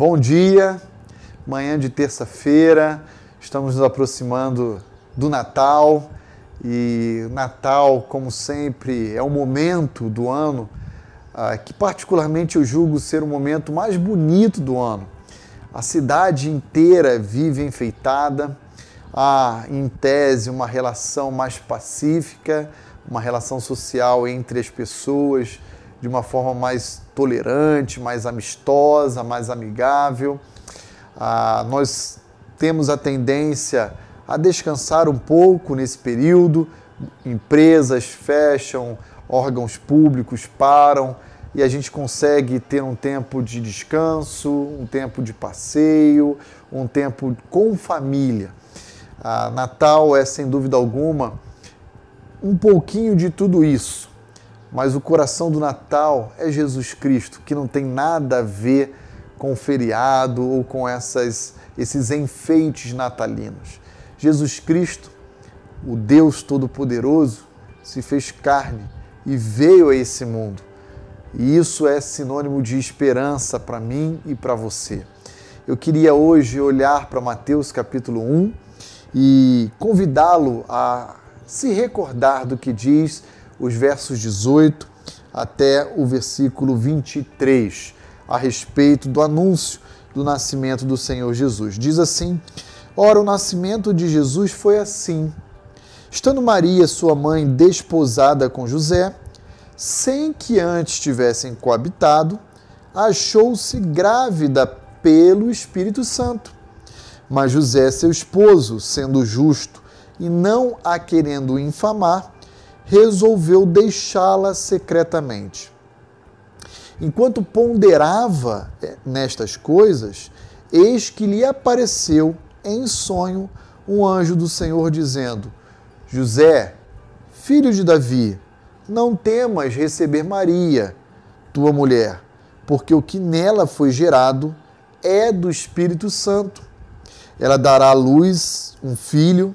Bom dia, manhã de terça-feira, estamos nos aproximando do Natal. E Natal, como sempre, é o momento do ano ah, que, particularmente, eu julgo ser o momento mais bonito do ano. A cidade inteira vive enfeitada, há, em tese, uma relação mais pacífica, uma relação social entre as pessoas de uma forma mais tolerante, mais amistosa, mais amigável. Ah, nós temos a tendência a descansar um pouco nesse período, empresas fecham, órgãos públicos param e a gente consegue ter um tempo de descanso, um tempo de passeio, um tempo com família. Ah, Natal é, sem dúvida alguma, um pouquinho de tudo isso mas o coração do Natal é Jesus Cristo, que não tem nada a ver com o feriado ou com essas, esses enfeites natalinos. Jesus Cristo, o Deus Todo-Poderoso, se fez carne e veio a esse mundo. E isso é sinônimo de esperança para mim e para você. Eu queria hoje olhar para Mateus capítulo 1 e convidá-lo a se recordar do que diz os versos 18 até o versículo 23, a respeito do anúncio do nascimento do Senhor Jesus. Diz assim: Ora, o nascimento de Jesus foi assim. Estando Maria, sua mãe, desposada com José, sem que antes tivessem coabitado, achou-se grávida pelo Espírito Santo. Mas José, seu esposo, sendo justo e não a querendo infamar, resolveu deixá-la secretamente. Enquanto ponderava eh, nestas coisas, eis que lhe apareceu em sonho um anjo do Senhor dizendo: José, filho de Davi, não temas receber Maria, tua mulher, porque o que nela foi gerado é do Espírito Santo. Ela dará à luz um filho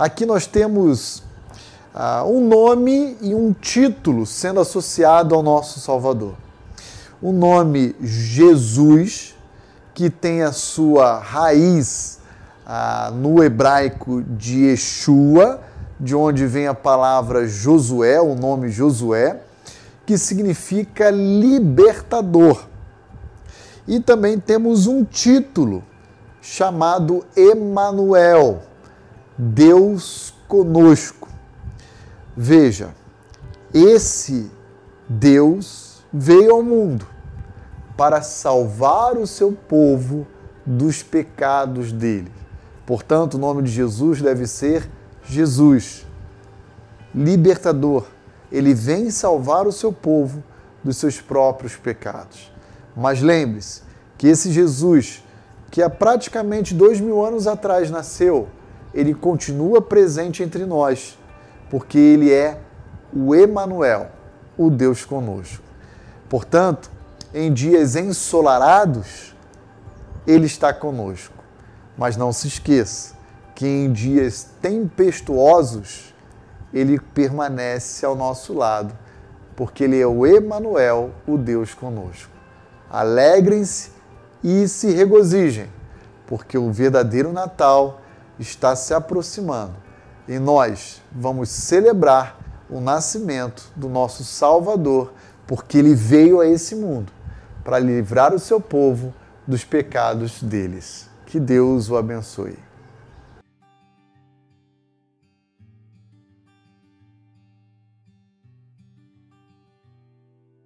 Aqui nós temos uh, um nome e um título sendo associado ao nosso Salvador. O nome Jesus, que tem a sua raiz uh, no hebraico de Yeshua, de onde vem a palavra Josué, o nome Josué, que significa libertador. E também temos um título chamado Emanuel, Deus conosco. Veja, esse Deus veio ao mundo para salvar o seu povo dos pecados dele. Portanto, o nome de Jesus deve ser Jesus, libertador. Ele vem salvar o seu povo dos seus próprios pecados. Mas lembre-se que esse Jesus, que há praticamente dois mil anos atrás nasceu, ele continua presente entre nós, porque ele é o Emanuel, o Deus conosco. Portanto, em dias ensolarados, ele está conosco. Mas não se esqueça que em dias tempestuosos, ele permanece ao nosso lado, porque ele é o Emanuel, o Deus conosco. Alegrem-se e se regozijem, porque o verdadeiro Natal está se aproximando e nós vamos celebrar o nascimento do nosso Salvador, porque ele veio a esse mundo para livrar o seu povo dos pecados deles. Que Deus o abençoe.